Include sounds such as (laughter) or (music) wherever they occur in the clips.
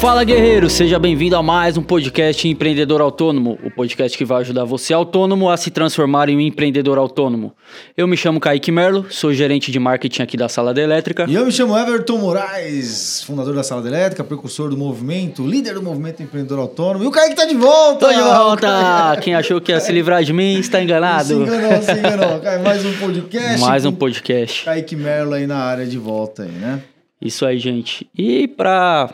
Fala guerreiro, seja bem-vindo a mais um podcast Empreendedor Autônomo, o podcast que vai ajudar você autônomo a se transformar em um empreendedor autônomo. Eu me chamo Kaique Merlo, sou gerente de marketing aqui da Sala da Elétrica. E eu me chamo Everton Moraes, fundador da Sala da Elétrica, precursor do movimento, líder do movimento empreendedor autônomo. E o Kaique tá de volta! Tô de volta! Quem achou que ia se livrar de mim está enganado. Se enganou, se enganou. Mais um podcast. Mais um podcast. Kaique Merlo aí na área de volta aí, né? Isso aí, gente. E pra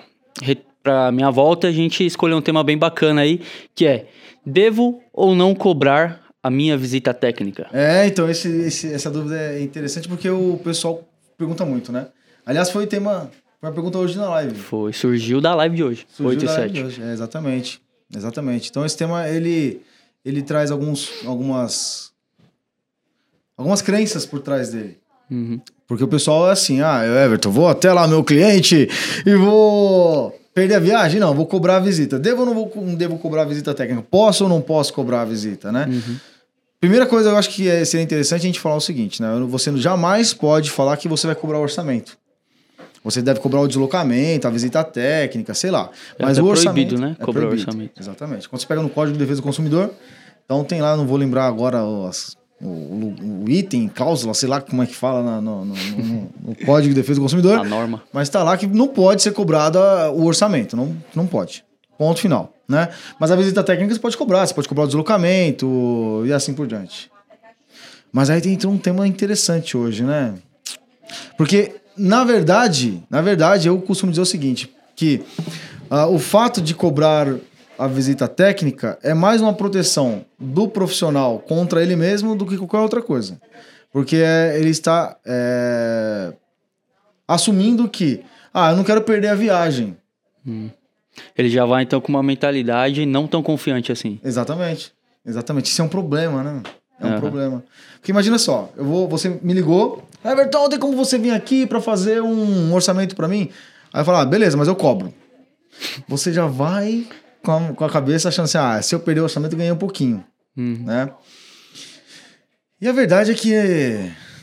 para minha volta, a gente escolheu um tema bem bacana aí, que é: devo ou não cobrar a minha visita técnica? É, então esse, esse, essa dúvida é interessante porque o pessoal pergunta muito, né? Aliás, foi o tema, foi a pergunta hoje na live. Foi, surgiu da live de hoje, surgiu 8 e 7. Hoje. É, exatamente, exatamente. Então esse tema, ele, ele traz alguns, algumas, algumas crenças por trás dele. Uhum. Porque o pessoal é assim, ah, eu, Everton, vou até lá meu cliente e vou Perder a viagem? Não, vou cobrar a visita. Devo ou não, vou, não devo cobrar a visita técnica? Posso ou não posso cobrar a visita, né? Uhum. Primeira coisa, eu acho que é, seria interessante a gente falar o seguinte, né? Você jamais pode falar que você vai cobrar o orçamento. Você deve cobrar o deslocamento, a visita técnica, sei lá. É Mas o orçamento. proibido, né? É cobrar proibido. o orçamento. Exatamente. Quando você pega no Código de Defesa do Consumidor, então tem lá, não vou lembrar agora as o, o, item, cláusula, sei lá como é que fala no, no, no, no, Código de Defesa do Consumidor. A norma. Mas está lá que não pode ser cobrado o orçamento, não, não pode. Ponto final, né? Mas a visita técnica você pode cobrar, você pode cobrar o deslocamento e assim por diante. Mas aí tem um tema interessante hoje, né? Porque, na verdade, na verdade, eu costumo dizer o seguinte, que uh, o fato de cobrar a visita técnica é mais uma proteção do profissional contra ele mesmo do que qualquer outra coisa. Porque é, ele está é, assumindo que, ah, eu não quero perder a viagem. Hum. Ele já vai então com uma mentalidade não tão confiante assim. Exatamente. Exatamente. Isso é um problema, né? É um uhum. problema. Porque imagina só, eu vou, você me ligou, Everton, tem como você vir aqui para fazer um orçamento para mim? Aí eu falo, ah, beleza, mas eu cobro. Você já vai com a, com a cabeça achando assim, ah, se eu perder o orçamento, eu ganhei um pouquinho, uhum. né? E a verdade é que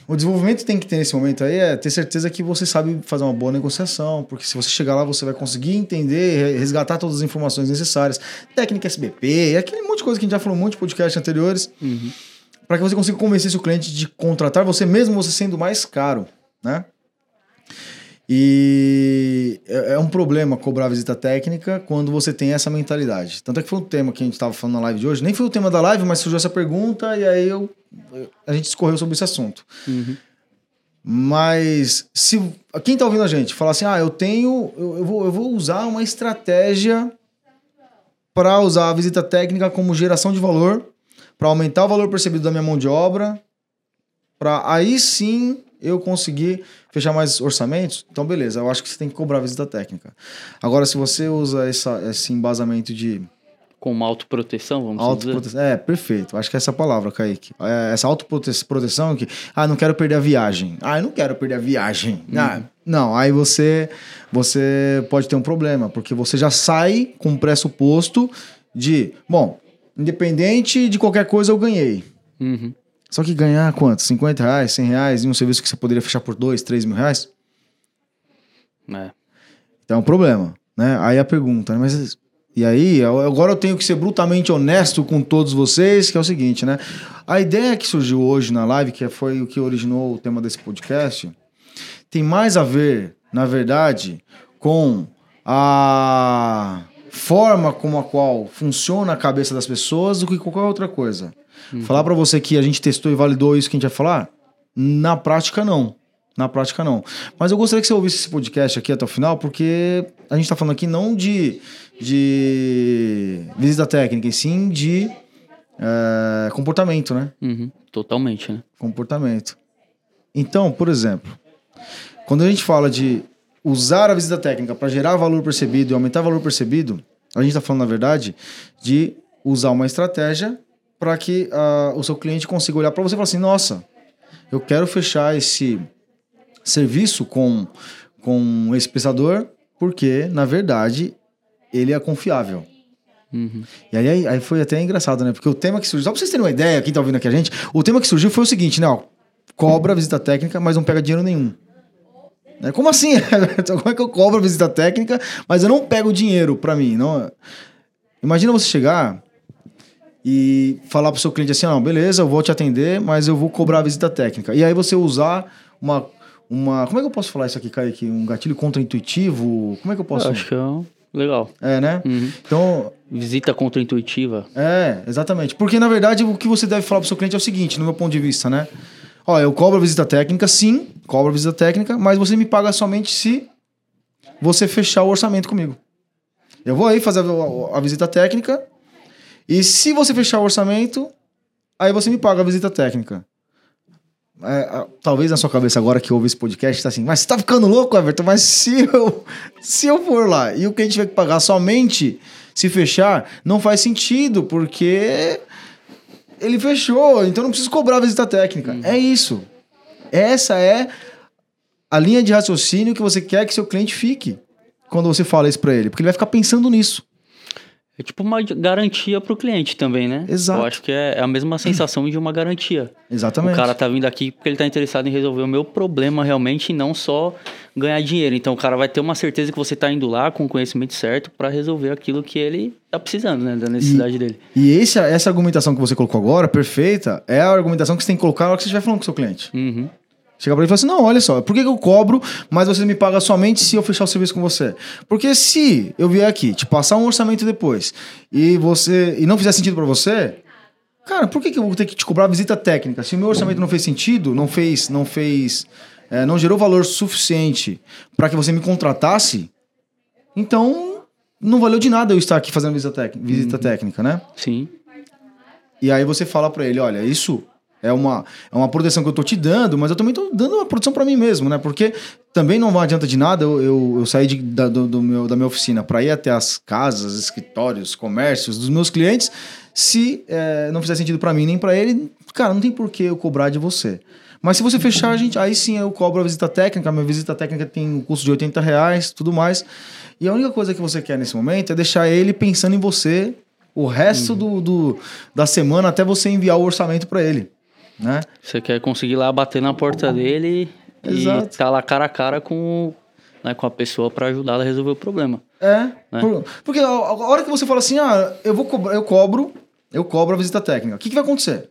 o desenvolvimento que tem que ter nesse momento aí é ter certeza que você sabe fazer uma boa negociação, porque se você chegar lá, você vai conseguir entender, resgatar todas as informações necessárias, técnica SBP, aquele monte de coisa que a gente já falou muito em podcasts anteriores, uhum. para que você consiga convencer seu cliente de contratar você mesmo, você sendo mais caro, né? E é, é um problema cobrar visita técnica quando você tem essa mentalidade. Tanto é que foi o tema que a gente estava falando na live de hoje. Nem foi o tema da live, mas surgiu essa pergunta e aí eu, a gente discorreu sobre esse assunto. Uhum. Mas se quem está ouvindo a gente falar assim, ah, eu tenho, eu, eu, vou, eu vou usar uma estratégia para usar a visita técnica como geração de valor, para aumentar o valor percebido da minha mão de obra, para aí sim eu conseguir fechar mais orçamentos, então beleza, eu acho que você tem que cobrar a visita técnica. Agora, se você usa essa, esse embasamento de. Com uma autoproteção, vamos autoproteção, dizer? É, perfeito. Acho que é essa palavra, Kaique. É essa autoproteção que. Ah, não quero perder a viagem. Ah, eu não quero perder a viagem. Uhum. Ah, não, aí você, você pode ter um problema, porque você já sai com um pressuposto de, bom, independente de qualquer coisa, eu ganhei. Uhum. Só que ganhar quanto? 50 reais, 100 reais em um serviço que você poderia fechar por 2, 3 mil reais? É. Então é um problema, né? Aí a pergunta, né? mas e aí, agora eu tenho que ser brutalmente honesto com todos vocês, que é o seguinte, né? A ideia que surgiu hoje na live, que foi o que originou o tema desse podcast, tem mais a ver, na verdade, com a forma como a qual funciona a cabeça das pessoas do que qualquer outra coisa. Uhum. Falar para você que a gente testou e validou isso que a gente vai falar, na prática não. Na prática não. Mas eu gostaria que você ouvisse esse podcast aqui até o final, porque a gente está falando aqui não de, de visita técnica, e sim de é, comportamento, né? Uhum. Totalmente, né? Comportamento. Então, por exemplo, quando a gente fala de usar a visita técnica para gerar valor percebido e aumentar valor percebido, a gente está falando, na verdade, de usar uma estratégia para que uh, o seu cliente consiga olhar para você e falar assim: nossa, eu quero fechar esse serviço com, com esse prestador porque, na verdade, ele é confiável. Uhum. E aí, aí foi até engraçado, né? Porque o tema que surgiu, só pra vocês terem uma ideia, quem tá ouvindo aqui a gente, o tema que surgiu foi o seguinte, né? Ó, cobra a visita técnica, mas não pega dinheiro nenhum. Né? Como assim? (laughs) Como é que eu cobro a visita técnica, mas eu não pego o dinheiro para mim? Não... Imagina você chegar e falar para o seu cliente assim: não, beleza, eu vou te atender, mas eu vou cobrar a visita técnica. E aí você usar uma. uma como é que eu posso falar isso aqui, Kaique? Um gatilho contra-intuitivo? Como é que eu posso. Eu acho que é um... legal. É, né? Uhum. Então. Visita contra-intuitiva. É, exatamente. Porque na verdade o que você deve falar para o seu cliente é o seguinte, no meu ponto de vista, né? Ó, eu cobro a visita técnica, sim, cobro a visita técnica, mas você me paga somente se você fechar o orçamento comigo. Eu vou aí fazer a, a visita técnica e se você fechar o orçamento, aí você me paga a visita técnica. É, talvez na sua cabeça agora que ouve esse podcast tá assim, mas você tá ficando louco, Everton? Mas se eu, (laughs) se eu for lá e o cliente tiver que pagar somente se fechar, não faz sentido, porque ele fechou, então não preciso cobrar a visita técnica. Uhum. É isso. Essa é a linha de raciocínio que você quer que seu cliente fique quando você fala isso para ele, porque ele vai ficar pensando nisso. É tipo uma garantia para o cliente também, né? Exato. Eu acho que é a mesma sensação de uma garantia. Exatamente. O cara tá vindo aqui porque ele tá interessado em resolver o meu problema realmente e não só ganhar dinheiro. Então o cara vai ter uma certeza que você tá indo lá com o conhecimento certo para resolver aquilo que ele tá precisando, né? Da necessidade e, dele. E esse, essa argumentação que você colocou agora, perfeita, é a argumentação que você tem que colocar na hora que você estiver falando com o seu cliente. Uhum. Chega pra ele e fala assim: não, olha só, por que, que eu cobro, mas você me paga somente se eu fechar o serviço com você? Porque se eu vier aqui, te passar um orçamento depois e você e não fizer sentido para você, cara, por que, que eu vou ter que te cobrar visita técnica? Se o meu orçamento não fez sentido, não fez, não fez, é, não gerou valor suficiente para que você me contratasse, então não valeu de nada eu estar aqui fazendo visita, visita uhum. técnica, né? Sim. E aí você fala para ele, olha, isso é uma, é uma proteção que eu tô te dando, mas eu também tô dando uma proteção para mim mesmo, né? Porque também não adianta de nada eu, eu, eu sair de, da, do, do, meu, da minha oficina para ir até as casas, escritórios, comércios dos meus clientes, se é, não fizer sentido para mim nem para ele, cara, não tem por que eu cobrar de você. Mas se você fechar, a gente, aí sim eu cobro a visita técnica. A minha visita técnica tem um custo de 80 reais, tudo mais. E a única coisa que você quer nesse momento é deixar ele pensando em você o resto uhum. do, do, da semana até você enviar o orçamento para ele né? Você quer conseguir lá bater na porta dele Exato. e tá lá cara a cara com, né, com a pessoa para ajudar a resolver o problema. É, né? por, porque a, a, hora que você fala assim, ah, eu vou cobrar, eu cobro, eu cobro a visita técnica. O que, que vai acontecer?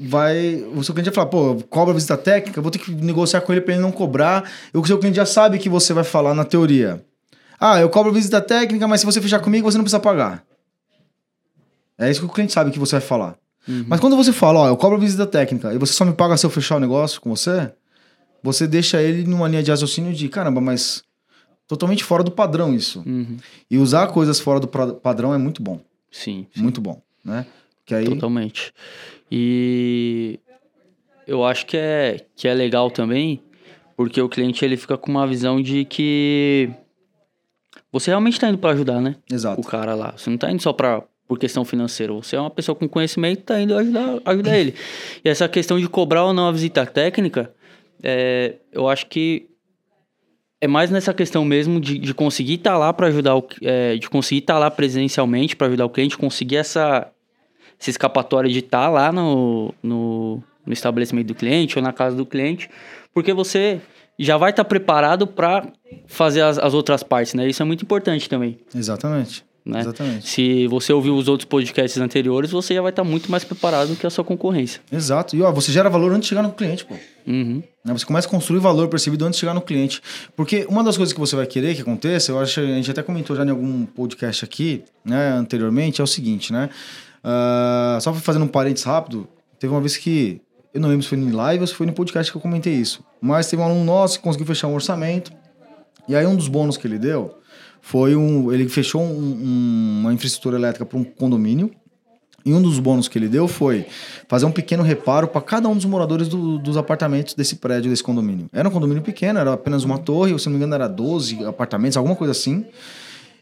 Vai, o seu cliente vai falar, pô, cobra a visita técnica, vou ter que negociar com ele para ele não cobrar. E o seu cliente já sabe que você vai falar na teoria. Ah, eu cobro a visita técnica, mas se você fechar comigo, você não precisa pagar. É isso que o cliente sabe que você vai falar. Uhum. Mas quando você fala, ó, eu cobro a visita técnica e você só me paga se eu fechar o negócio com você, você deixa ele numa linha de raciocínio de caramba, mas totalmente fora do padrão isso. Uhum. E usar coisas fora do padrão é muito bom. Sim. sim. Muito bom, né? Que aí... Totalmente. E eu acho que é, que é legal também, porque o cliente ele fica com uma visão de que você realmente está indo para ajudar, né? Exato. O cara lá. Você não está indo só para por questão financeira. Você é uma pessoa com conhecimento, tá indo ajudar, ajudar ele. E essa questão de cobrar ou não a visita técnica, é, eu acho que é mais nessa questão mesmo de, de conseguir estar tá lá para ajudar o, é, de conseguir estar tá lá presencialmente para ajudar o cliente, conseguir essa, essa escapatória de estar tá lá no, no, no, estabelecimento do cliente ou na casa do cliente, porque você já vai estar tá preparado para fazer as, as outras partes, né? Isso é muito importante também. Exatamente. Né? Exatamente. Se você ouviu os outros podcasts anteriores, você já vai estar muito mais preparado do que a sua concorrência. Exato. E ó, você gera valor antes de chegar no cliente, pô. Uhum. Né? Você começa a construir valor percebido antes de chegar no cliente. Porque uma das coisas que você vai querer que aconteça, eu acho que a gente até comentou já em algum podcast aqui, né, anteriormente, é o seguinte, né? Uh, só fazendo um parênteses rápido, teve uma vez que, eu não lembro se foi em live ou se foi no podcast que eu comentei isso, mas teve um aluno nosso que conseguiu fechar um orçamento, e aí um dos bônus que ele deu foi um. Ele fechou um, um, uma infraestrutura elétrica para um condomínio. E um dos bônus que ele deu foi fazer um pequeno reparo para cada um dos moradores do, dos apartamentos desse prédio, desse condomínio. Era um condomínio pequeno, era apenas uma torre, ou se não me engano, era 12 apartamentos, alguma coisa assim.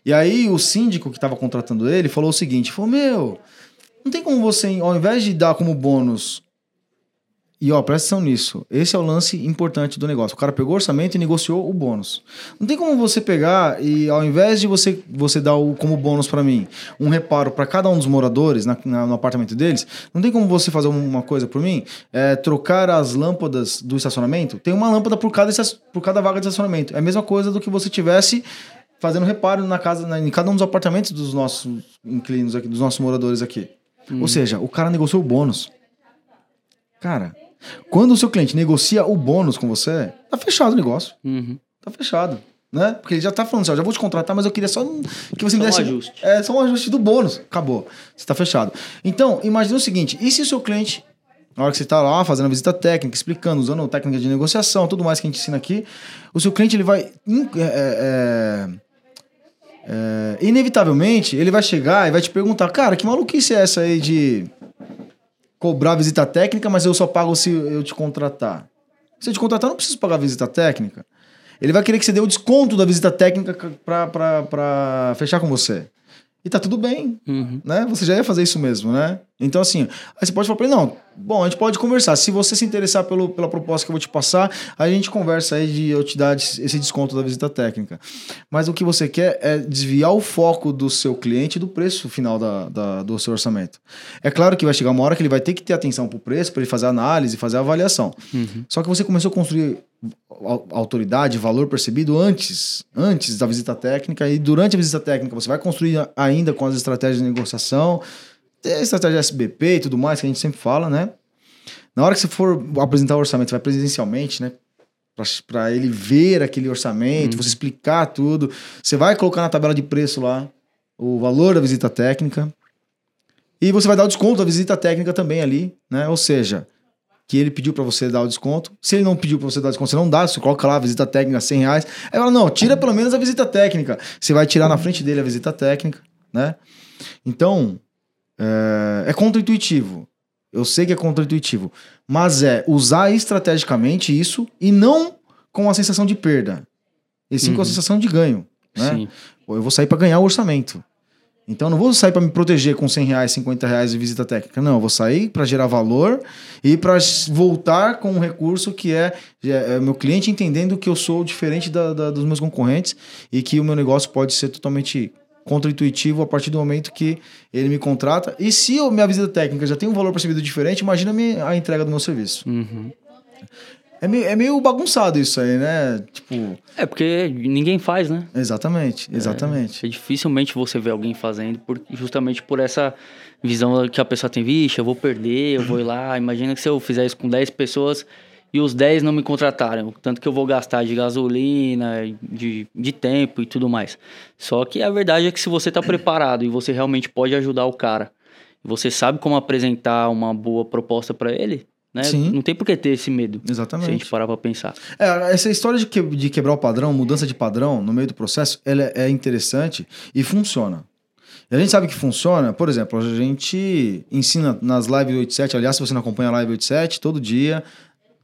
E aí o síndico que estava contratando ele falou o seguinte: falou, meu, não tem como você, ao invés de dar como bônus E ó, presta atenção nisso. Esse é o lance importante do negócio. O cara pegou o orçamento e negociou o bônus. Não tem como você pegar e ao invés de você, você dar o, como bônus para mim um reparo para cada um dos moradores na, na, no apartamento deles, não tem como você fazer uma coisa por mim? É, trocar as lâmpadas do estacionamento? Tem uma lâmpada por cada, por cada vaga de estacionamento. É a mesma coisa do que você tivesse fazendo reparo na casa, na, em cada um dos apartamentos dos nossos inquilinos aqui, dos nossos moradores aqui. Hum. Ou seja, o cara negociou o bônus. Cara, quando o seu cliente negocia o bônus com você, tá fechado o negócio. Uhum. Tá fechado. Né? Porque ele já tá falando assim, ó, já vou te contratar, mas eu queria só que você só me desse. Um ajuste. É, só um ajuste do bônus. Acabou. Você tá fechado. Então, imagine o seguinte: e se o seu cliente, na hora que você está lá fazendo a visita técnica, explicando, usando técnica de negociação, tudo mais que a gente ensina aqui, o seu cliente ele vai. É, é, é, inevitavelmente, ele vai chegar e vai te perguntar, cara, que maluquice é essa aí de cobrar visita técnica, mas eu só pago se eu te contratar. Se eu te contratar, eu não preciso pagar visita técnica. Ele vai querer que você dê o desconto da visita técnica para fechar com você. E tá tudo bem, uhum. né? Você já ia fazer isso mesmo, né? Então, assim, aí você pode falar pra ele, não, bom, a gente pode conversar. Se você se interessar pelo, pela proposta que eu vou te passar, a gente conversa aí de eu te dar esse desconto da visita técnica. Mas o que você quer é desviar o foco do seu cliente do preço final da, da do seu orçamento. É claro que vai chegar uma hora que ele vai ter que ter atenção pro preço, para ele fazer análise, fazer avaliação. Uhum. Só que você começou a construir autoridade, valor percebido antes, antes da visita técnica e durante a visita técnica você vai construir ainda com as estratégias de negociação, a estratégia SBP e tudo mais que a gente sempre fala, né? Na hora que você for apresentar o orçamento, vai presencialmente, né? Para ele ver aquele orçamento, uhum. você explicar tudo. Você vai colocar na tabela de preço lá o valor da visita técnica. E você vai dar o desconto da visita técnica também ali, né? Ou seja, que ele pediu para você dar o desconto. Se ele não pediu para você dar o desconto, você não dá, você coloca lá a visita técnica 100 reais. Aí fala, não, tira pelo menos a visita técnica. Você vai tirar na frente dele a visita técnica, né? Então, é, é contra-intuitivo. Eu sei que é contra-intuitivo. Mas é usar estrategicamente isso e não com a sensação de perda. E sim uhum. com a uhum. sensação de ganho. Né? Sim. Eu vou sair para ganhar o orçamento. Então, não vou sair para me proteger com 100 reais, 50 reais de visita técnica. Não, vou sair para gerar valor e para voltar com um recurso que é, é, é, meu cliente entendendo que eu sou diferente da, da, dos meus concorrentes e que o meu negócio pode ser totalmente contra-intuitivo a partir do momento que ele me contrata. E se a minha visita técnica já tem um valor percebido diferente, imagina a entrega do meu serviço. Uhum. É meio, é meio bagunçado isso aí, né? Tipo. É porque ninguém faz, né? Exatamente, exatamente. É, é dificilmente você vê alguém fazendo, por, justamente por essa visão que a pessoa tem, vixe, eu vou perder, eu vou ir lá. (laughs) Imagina que se eu fizer isso com 10 pessoas e os 10 não me contrataram, tanto que eu vou gastar de gasolina, de, de tempo e tudo mais. Só que a verdade é que se você está preparado e você realmente pode ajudar o cara, você sabe como apresentar uma boa proposta para ele, né? Sim. Não tem por que ter esse medo. Exatamente. Se a gente parar pra pensar. É, essa história de, que, de quebrar o padrão, mudança de padrão no meio do processo, ela é interessante e funciona. E a gente sabe que funciona, por exemplo, a gente ensina nas lives 87, aliás, se você não acompanha a live 87, todo dia,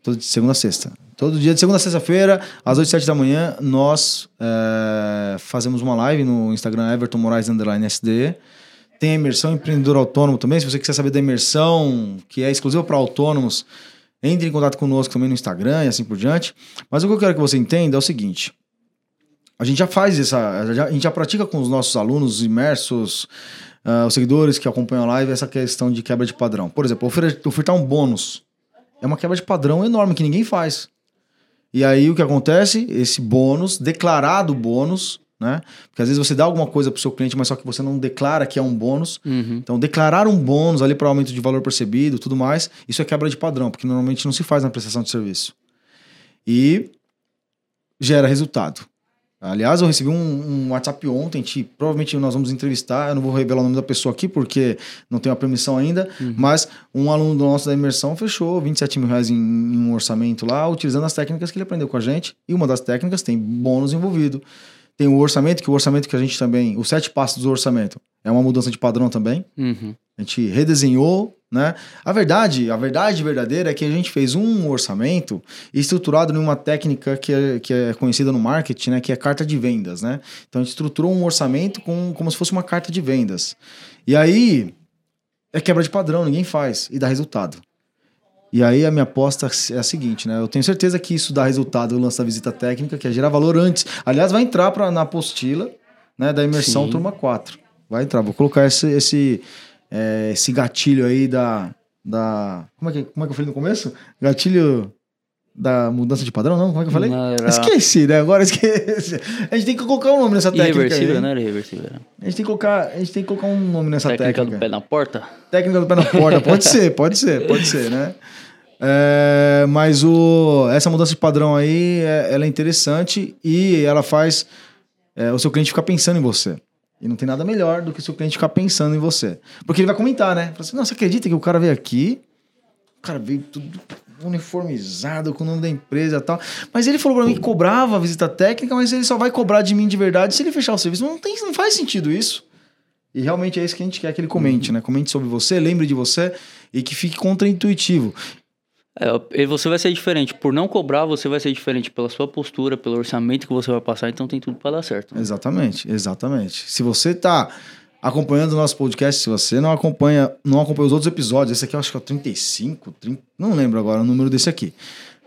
todo de segunda a sexta. Todo dia, de segunda a sexta-feira, às 8 7 da manhã, nós é, fazemos uma live no Instagram Everton Moraes Underline SD tem a imersão empreendedor autônomo também. Se você quiser saber da imersão, que é exclusiva para autônomos, entre em contato conosco também no Instagram e assim por diante. Mas o que eu quero que você entenda é o seguinte: a gente já faz essa. A gente já pratica com os nossos alunos imersos, uh, os seguidores que acompanham a live, essa questão de quebra de padrão. Por exemplo, ofertar um bônus é uma quebra de padrão enorme que ninguém faz. E aí o que acontece? Esse bônus, declarado bônus, né? Porque às vezes você dá alguma coisa para o seu cliente, mas só que você não declara que é um bônus. Uhum. Então, declarar um bônus ali para aumento de valor percebido, tudo mais, isso é quebra de padrão, porque normalmente não se faz na prestação de serviço. E gera resultado. Aliás, eu recebi um, um WhatsApp ontem, que provavelmente nós vamos entrevistar, eu não vou revelar o nome da pessoa aqui porque não tenho a permissão ainda, uhum. mas um aluno do nosso da imersão fechou 27 mil reais em, em um orçamento lá, utilizando as técnicas que ele aprendeu com a gente, e uma das técnicas tem bônus envolvido. Tem o orçamento, que o orçamento que a gente também. Os sete passos do orçamento é uma mudança de padrão também. Uhum. A gente redesenhou, né? A verdade, a verdade verdadeira é que a gente fez um orçamento estruturado numa técnica que é, que é conhecida no marketing, né? Que é carta de vendas, né? Então a gente estruturou um orçamento com, como se fosse uma carta de vendas. E aí é quebra de padrão, ninguém faz e dá resultado. E aí a minha aposta é a seguinte, né? Eu tenho certeza que isso dá resultado no lance da visita técnica, que é gerar valor antes. Aliás, vai entrar pra, na apostila né, da imersão Sim. turma 4. Vai entrar. Vou colocar esse, esse, é, esse gatilho aí da. da como, é que, como é que eu falei no começo? Gatilho da mudança de padrão, não? Como é que eu falei? Não, era- Esqueci, né? Agora esqueci. A gente tem que colocar um nome nessa técnica. Irreversível, não era irreversível. A gente tem que colocar, a gente tem que colocar um nome nessa Técnica, técnica. do pé na porta? Técnica do pé na porta, pode ser, pode ser, pode ser, né? É, mas o, essa mudança de padrão aí, é- ela é interessante e ela faz é, o seu cliente ficar pensando em você. E não tem nada melhor do que o seu cliente ficar pensando em você. Porque ele vai comentar, né? Fala assim, não, você acredita que o cara veio aqui, o cara veio tudo uniformizado com o nome da empresa e tal. Mas ele falou pra mim que cobrava a visita técnica, mas ele só vai cobrar de mim de verdade se ele fechar o serviço. Não, tem, não faz sentido isso. E realmente é isso que a gente quer que ele comente, né? Comente sobre você, lembre de você e que fique contraintuitivo. É, e você vai ser diferente. Por não cobrar, você vai ser diferente pela sua postura, pelo orçamento que você vai passar, então tem tudo para dar certo. Exatamente, exatamente. Se você tá acompanhando o nosso podcast, se você não acompanha, não acompanha os outros episódios, esse aqui eu acho que é o 35, 30, não lembro agora o número desse aqui.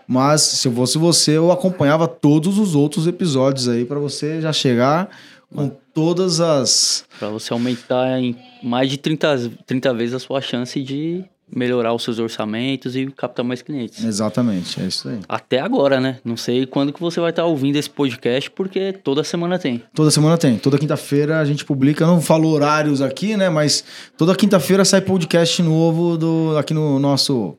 Mas se eu fosse você, eu acompanhava todos os outros episódios aí para você já chegar com todas as Para você aumentar em mais de 30, 30 vezes a sua chance de melhorar os seus orçamentos e captar mais clientes. Exatamente, é isso aí. Até agora, né? Não sei quando que você vai estar ouvindo esse podcast, porque toda semana tem. Toda semana tem. Toda quinta-feira a gente publica. Não falo horários aqui, né? Mas toda quinta-feira sai podcast novo do, aqui no nosso.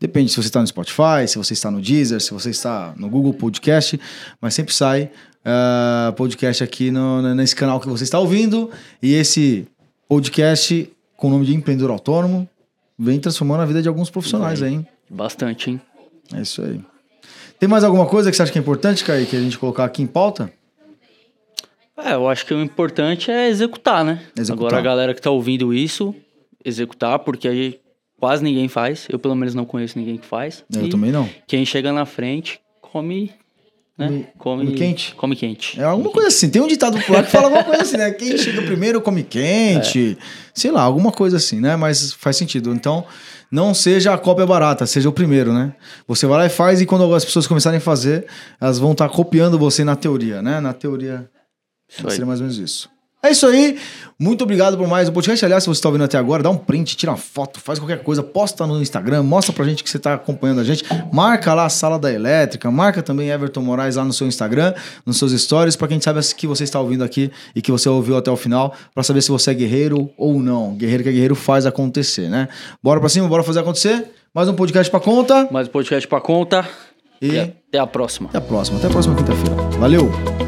Depende se você está no Spotify, se você está no Deezer, se você está no Google Podcast, mas sempre sai ah, podcast aqui no- nesse canal que você está ouvindo. E esse podcast com o nome de Empreendedor Autônomo vem transformando a vida de alguns profissionais aí, hein? Bastante, hein? É isso aí. Tem mais alguma coisa que você acha que é importante, Kaique, que a gente colocar aqui em pauta? É, eu acho que o importante é executar, né? Executar. Agora a galera que tá ouvindo isso, executar, porque aí quase ninguém faz. Eu pelo menos não conheço ninguém que faz. Eu E também não. Quem chega na frente, come, né? Come- come quente? Come quente. É alguma coisa assim. Tem um ditado popular que fala alguma coisa assim, né? (laughs) Quem chega primeiro come quente. Sei lá, alguma coisa assim, né? Mas faz sentido. Então, não seja a cópia barata, seja o primeiro, né? Você vai lá e faz, e quando as pessoas começarem a fazer, elas vão estar copiando você na teoria, né? Na teoria, seria mais ou menos isso. É isso aí. Muito obrigado por mais um podcast. Aliás, se você está ouvindo até agora, dá um print, tira uma foto, faz qualquer coisa, posta no Instagram, mostra pra gente que você está acompanhando a gente. Marca lá a Sala da Elétrica, marca também Everton Moraes lá no seu Instagram, nos seus stories, pra quem sabe que você está ouvindo aqui e que você ouviu até o final, pra saber se você é guerreiro ou não. Guerreiro que é guerreiro faz acontecer, né? Bora pra cima, bora fazer acontecer. Mais um podcast pra conta. Mais um podcast pra conta. E e até a próxima. até a próxima. Até a próxima quinta-feira. Valeu!